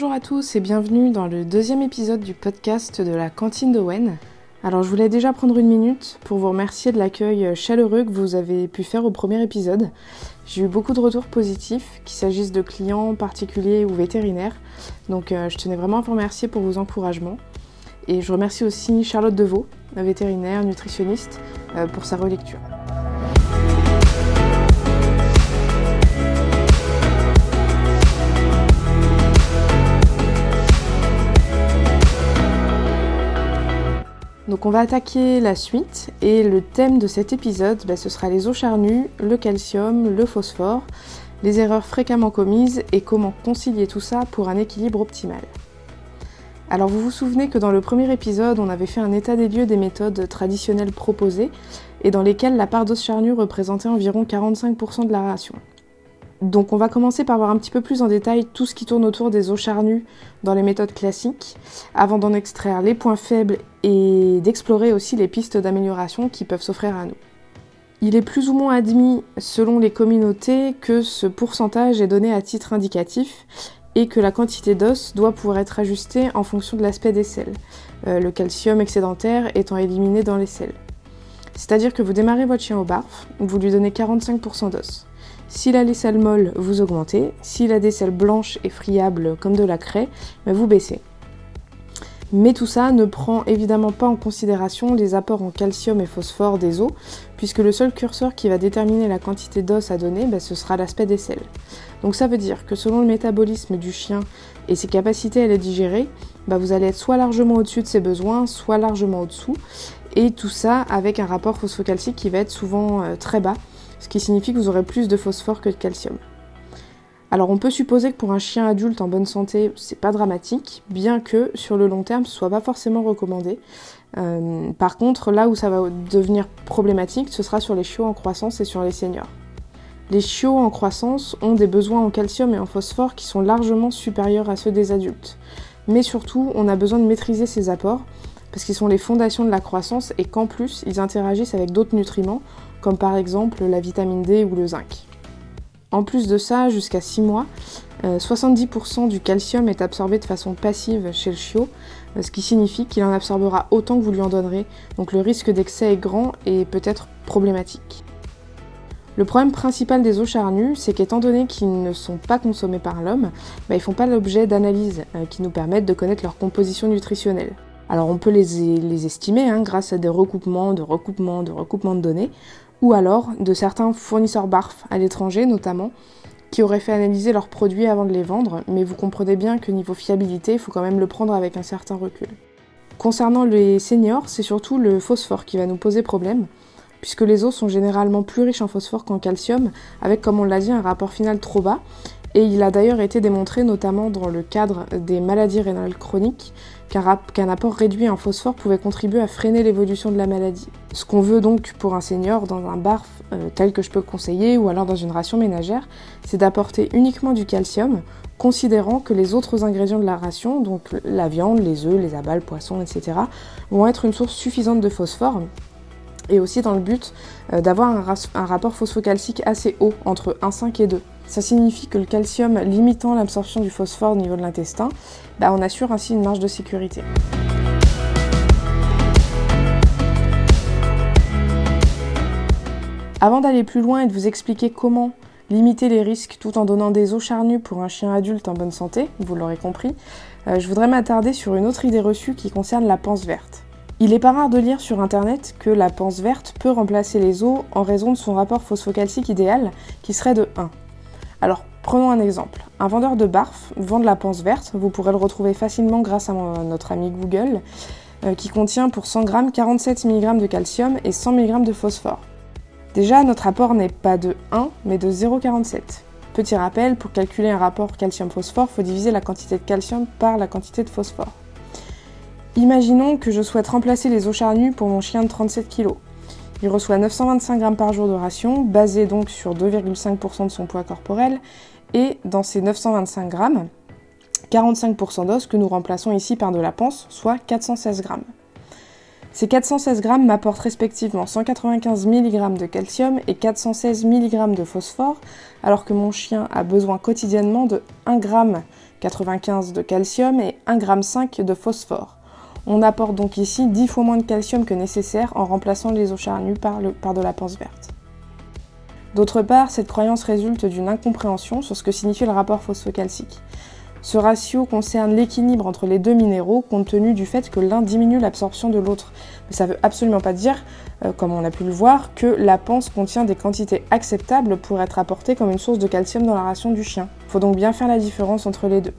Bonjour à tous et bienvenue dans le deuxième épisode du podcast de la cantine de Wen. Alors je voulais déjà prendre une minute pour vous remercier de l'accueil chaleureux que vous avez pu faire au premier épisode. J'ai eu beaucoup de retours positifs, qu'il s'agisse de clients particuliers ou vétérinaires. Donc euh, je tenais vraiment à vous remercier pour vos encouragements. Et je remercie aussi Charlotte Deveau, vétérinaire, nutritionniste, euh, pour sa relecture. Donc on va attaquer la suite et le thème de cet épisode, bah, ce sera les eaux charnues, le calcium, le phosphore, les erreurs fréquemment commises et comment concilier tout ça pour un équilibre optimal. Alors vous vous souvenez que dans le premier épisode, on avait fait un état des lieux des méthodes traditionnelles proposées et dans lesquelles la part d'os charnues représentait environ 45% de la ration. Donc on va commencer par voir un petit peu plus en détail tout ce qui tourne autour des os charnues dans les méthodes classiques, avant d'en extraire les points faibles et d'explorer aussi les pistes d'amélioration qui peuvent s'offrir à nous. Il est plus ou moins admis, selon les communautés, que ce pourcentage est donné à titre indicatif et que la quantité d'os doit pouvoir être ajustée en fonction de l'aspect des selles, euh, le calcium excédentaire étant éliminé dans les selles. C'est-à-dire que vous démarrez votre chien au barf, vous lui donnez 45% d'os. S'il a les selles molles, vous augmentez. S'il a des selles blanches et friables comme de la craie, vous baissez. Mais tout ça ne prend évidemment pas en considération les apports en calcium et phosphore des os, puisque le seul curseur qui va déterminer la quantité d'os à donner, ben, ce sera l'aspect des selles. Donc ça veut dire que selon le métabolisme du chien et ses capacités à les digérer, ben, vous allez être soit largement au-dessus de ses besoins, soit largement au-dessous, et tout ça avec un rapport phosphocalcique qui va être souvent euh, très bas, ce qui signifie que vous aurez plus de phosphore que de calcium. Alors on peut supposer que pour un chien adulte en bonne santé, c'est pas dramatique, bien que sur le long terme ce soit pas forcément recommandé. Euh, par contre, là où ça va devenir problématique, ce sera sur les chiots en croissance et sur les seniors. Les chiots en croissance ont des besoins en calcium et en phosphore qui sont largement supérieurs à ceux des adultes. Mais surtout, on a besoin de maîtriser ces apports parce qu'ils sont les fondations de la croissance et qu'en plus, ils interagissent avec d'autres nutriments comme par exemple la vitamine D ou le zinc. En plus de ça, jusqu'à 6 mois, 70% euh, du calcium est absorbé de façon passive chez le chiot, euh, ce qui signifie qu'il en absorbera autant que vous lui en donnerez, donc le risque d'excès est grand et peut-être problématique. Le problème principal des os charnus, c'est qu'étant donné qu'ils ne sont pas consommés par l'homme, bah, ils ne font pas l'objet d'analyses euh, qui nous permettent de connaître leur composition nutritionnelle. Alors on peut les, estimer hein, grâce à des recoupements, de recoupements, de recoupements de données, ou alors de certains fournisseurs BARF à l'étranger notamment, qui auraient fait analyser leurs produits avant de les vendre, mais vous comprenez bien que niveau fiabilité, il faut quand même le prendre avec un certain recul. Concernant les seniors, c'est surtout le phosphore qui va nous poser problème, puisque les os sont généralement plus riches en phosphore qu'en calcium, avec comme on l'a dit un rapport final trop bas, et il a d'ailleurs été démontré notamment dans le cadre des maladies rénales chroniques qu'un apport réduit en phosphore pouvait contribuer à freiner l'évolution de la maladie. Ce qu'on veut donc pour un senior dans un barf euh, tel que je peux conseiller ou alors dans une ration ménagère, c'est d'apporter uniquement du calcium, considérant que les autres ingrédients de la ration, donc la viande, les œufs, les abats, le poisson, etc., vont être une source suffisante de phosphore et aussi dans le but euh, d'avoir un rapport phosphocalcique assez haut, entre 1,5 et 2. Ça signifie que le calcium limitant l'absorption du phosphore au niveau de l'intestin, bah, on assure ainsi une marge de sécurité. Avant d'aller plus loin et de vous expliquer comment limiter les risques tout en donnant des os charnus pour un chien adulte en bonne santé, vous l'aurez compris, euh, je voudrais m'attarder sur une autre idée reçue qui concerne la panse verte. Il est pas rare de lire sur internet que la panse verte peut remplacer les os en raison de son rapport phosphocalcique idéal qui serait de 1. Alors, prenons un exemple. Un vendeur de barf vend de la panse verte, vous pourrez le retrouver facilement grâce à notre ami Google, euh, qui contient pour 100 g 47 mg de calcium et 100 mg de phosphore. Déjà, notre apport n'est pas de 1, mais de 0,47. Petit rappel, pour calculer un rapport calcium-phosphore, il faut diviser la quantité de calcium par la quantité de phosphore. Imaginons que je souhaite remplacer les os charnus pour mon chien de 37 kg. Il reçoit 925 grammes par jour de ration, basé donc sur 2,5% de son poids corporel, et dans ces 925 grammes, 45% d'os que nous remplaçons ici par de la panse, soit 416 grammes. Ces 416 grammes m'apportent respectivement 195 mg de calcium et 416 mg de phosphore, alors que mon chien a besoin quotidiennement de 1 g 95 de calcium et 1,5 g de phosphore. On apporte donc ici 10 fois moins de calcium que nécessaire en remplaçant les eaux charnues par, de la panse verte. D'autre part, cette croyance résulte d'une incompréhension sur ce que signifie le rapport phosphocalcique. Ce ratio concerne l'équilibre entre les deux minéraux compte tenu du fait que l'un diminue l'absorption de l'autre. Mais ça ne veut absolument pas dire, euh, comme on a pu le voir, que la panse contient des quantités acceptables pour être apportée comme une source de calcium dans la ration du chien. Il faut donc bien faire la différence entre les deux.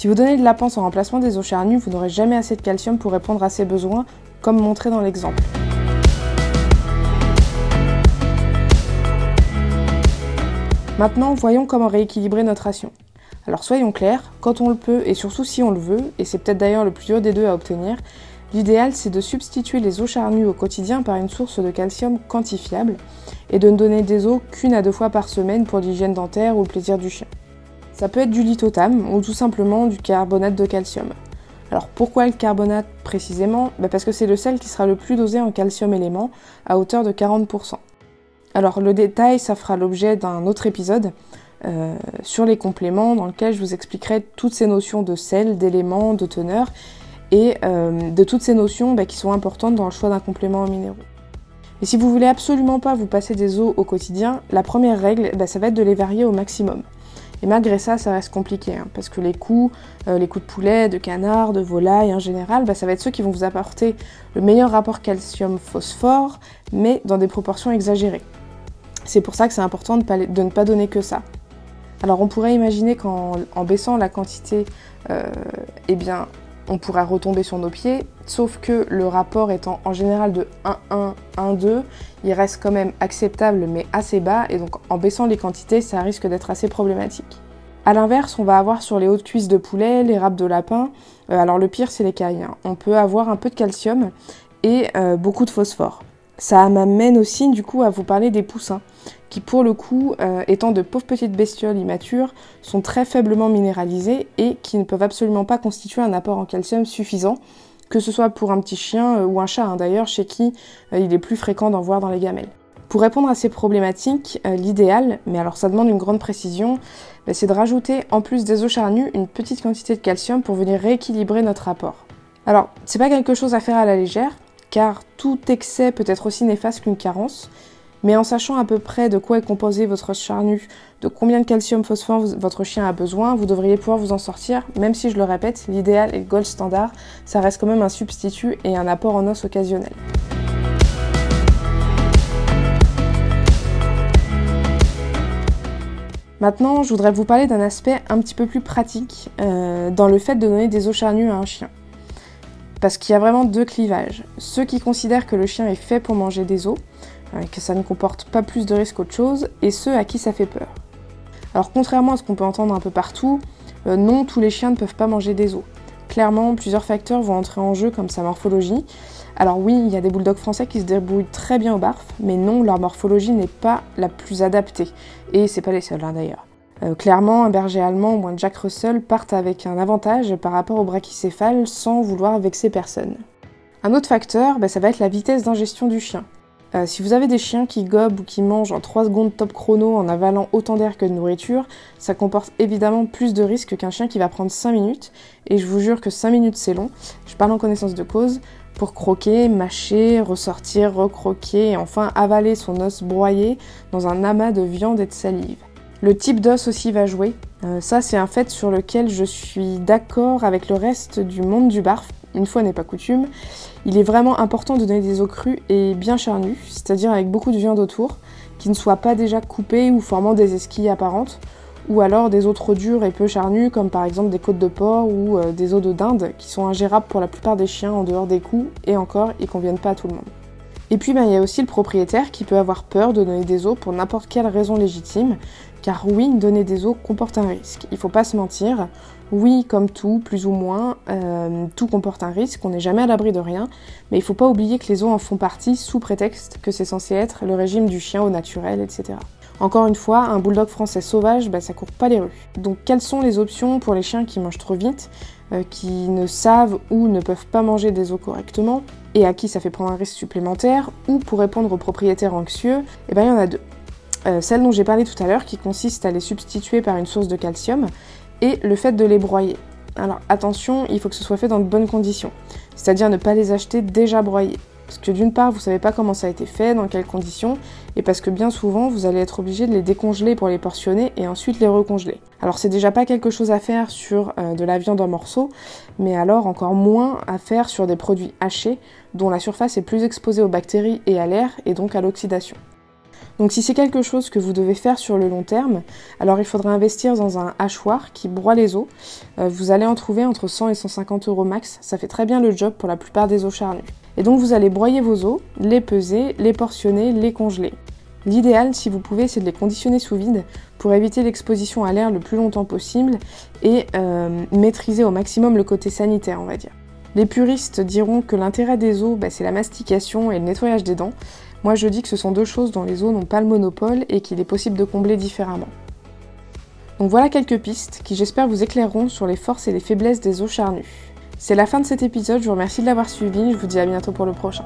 Si vous donnez de la panse en remplacement des eaux charnues, vous n'aurez jamais assez de calcium pour répondre à ses besoins, comme montré dans l'exemple. Maintenant, voyons comment rééquilibrer notre ration. Alors soyons clairs, quand on le peut et surtout si on le veut, et c'est peut-être d'ailleurs le plus dur des deux à obtenir, l'idéal c'est de substituer les eaux charnues au quotidien par une source de calcium quantifiable et de ne donner des eaux qu'une à deux fois par semaine pour l'hygiène dentaire ou le plaisir du chien. Ça peut être du lithotam ou tout simplement du carbonate de calcium. Alors pourquoi le carbonate précisément? Bah, Parce que c'est le sel qui sera le plus dosé en calcium élément à hauteur de 40%. Alors le détail, ça fera l'objet d'un autre épisode euh, sur les compléments dans lequel je vous expliquerai toutes ces notions de sel, d'éléments, de teneur et euh, de toutes ces notions bah, qui sont importantes dans le choix d'un complément en minéraux. Et si vous voulez absolument pas vous passer des eaux au quotidien, la première règle, bah, ça va être de les varier au maximum. Et malgré ça, ça reste compliqué, hein, parce que les coups, euh, les coups de poulet, de canard, de volaille en général, bah, ça va être ceux qui vont vous apporter le meilleur rapport calcium-phosphore, mais dans des proportions exagérées. C'est pour ça que c'est important de, ne pas donner que ça. Alors on pourrait imaginer qu'en baissant la quantité, euh, eh bien, on pourra retomber sur nos pieds, sauf que le rapport étant en général de 1-1, 1-2, il reste quand même acceptable mais assez bas, et donc en baissant les quantités, ça risque d'être assez problématique. A l'inverse, on va avoir sur les hautes cuisses de poulet, les râpes de lapin, euh, alors le pire c'est les cailles, hein. on peut avoir un peu de calcium et euh, beaucoup de phosphore. Ça m'amène aussi du coup à vous parler des poussins, qui pour le coup, euh, étant de pauvres petites bestioles immatures, sont très faiblement minéralisées et qui ne peuvent absolument pas constituer un apport en calcium suffisant, que ce soit pour un petit chien euh, ou un chat hein, d'ailleurs, chez qui euh, il est plus fréquent d'en voir dans les gamelles. Pour répondre à ces problématiques, l'idéal, mais alors ça demande une grande précision, bah, c'est de rajouter en plus des eaux charnues une petite quantité de calcium pour venir rééquilibrer notre apport. Alors, c'est pas quelque chose à faire à la légère, car tout excès peut être aussi néfaste qu'une carence, mais en sachant à peu près de quoi est composé votre charnu, de combien de calcium phosphore votre chien a besoin, vous devriez pouvoir vous en sortir, même si je le répète, l'idéal et le gold standard, ça reste quand même un substitut et un apport en os occasionnel. Maintenant, je voudrais vous parler d'un aspect un petit peu plus pratique euh, dans le fait de donner des eaux charnues à un chien. Parce qu'il y a vraiment deux clivages. Ceux qui considèrent que le chien est fait pour manger des os, euh, que ça ne comporte pas plus de risques qu'autre chose, et ceux à qui ça fait peur. Alors contrairement à ce qu'on peut entendre un peu partout, euh, non, tous les chiens ne peuvent pas manger des os. Clairement, plusieurs facteurs vont entrer en jeu comme sa morphologie. Alors oui, il y a des bulldogs français qui se débrouillent très bien au barf, mais non, leur morphologie n'est pas la plus adaptée. Et c'est pas les seuls hein, d'ailleurs. Euh, clairement, un berger allemand ou un Jack Russell partent avec un avantage par rapport au brachycéphale sans vouloir vexer personne. Un autre facteur, bah, ça va être la vitesse d'ingestion du chien. Euh, si vous avez des chiens qui gobent ou qui mangent en 3 secondes top chrono en avalant autant d'air que de nourriture, ça comporte évidemment plus de risques qu'un chien qui va prendre 5 minutes, et je vous jure que 5 minutes c'est long, je parle en connaissance de cause, pour croquer, mâcher, ressortir, recroquer et enfin avaler son os broyé dans un amas de viande et de salive. Le type d'os aussi va jouer. Euh, ça, c'est un fait sur lequel je suis d'accord avec le reste du monde du barf. Une fois n'est pas coutume. Il est vraiment important de donner des os crus et bien charnus, c'est-à-dire avec beaucoup de viande autour, qui ne soient pas déjà coupées ou formant des esquilles apparentes, ou alors des os trop durs et peu charnus, comme par exemple des côtes de porc ou euh, des os de dinde, qui sont ingérables pour la plupart des chiens en dehors des coups, et encore, ils conviennent pas à tout le monde. Et puis ben, il y a aussi le propriétaire qui peut avoir peur de donner des os pour n'importe quelle raison légitime, car oui, donner des os comporte un risque. Il faut pas se mentir. Oui, comme tout, plus ou moins, euh, tout comporte un risque, on n'est jamais à l'abri de rien, mais il faut pas oublier que les os en font partie sous prétexte que c'est censé être le régime du chien au naturel, etc. Encore une fois, un bulldog français sauvage, bah, ça court pas les rues. Donc quelles sont les options pour les chiens qui mangent trop vite, euh, qui ne savent ou ne peuvent pas manger des os correctement, et à qui ça fait prendre un risque supplémentaire, ou pour répondre aux propriétaires anxieux, eh ben il y en a deux. Euh, celle dont j'ai parlé tout à l'heure, qui consiste à les substituer par une source de calcium, et le fait de les broyer. Alors attention, il faut que ce soit fait dans de bonnes conditions, c'est-à-dire ne pas les acheter déjà broyés. Parce que d'une part, vous ne savez pas comment ça a été fait, dans quelles conditions, et parce que bien souvent, vous allez être obligé de les décongeler pour les portionner et ensuite les recongeler. Alors c'est déjà pas quelque chose à faire sur euh, de la viande en morceaux, mais alors encore moins à faire sur des produits hachés dont la surface est plus exposée aux bactéries et à l'air et donc à l'oxydation. Donc si c'est quelque chose que vous devez faire sur le long terme, alors il faudra investir dans un hachoir qui broie les os. Euh, vous allez en trouver entre 100 et 150 euros max, ça fait très bien le job pour la plupart des os charnus. Et donc vous allez broyer vos os, les peser, les portionner, les congeler. L'idéal, si vous pouvez, c'est de les conditionner sous vide pour éviter l'exposition à l'air le plus longtemps possible et euh, maîtriser au maximum le côté sanitaire, on va dire. Les puristes diront que l'intérêt des os, bah, c'est la mastication et le nettoyage des dents. Moi, je dis que ce sont deux choses dont les os n'ont pas le monopole et qu'il est possible de combler différemment. Donc voilà quelques pistes qui j'espère vous éclaireront sur les forces et les faiblesses des os charnus. C'est la fin de cet épisode, je vous remercie de l'avoir suivi, je vous dis à bientôt pour le prochain.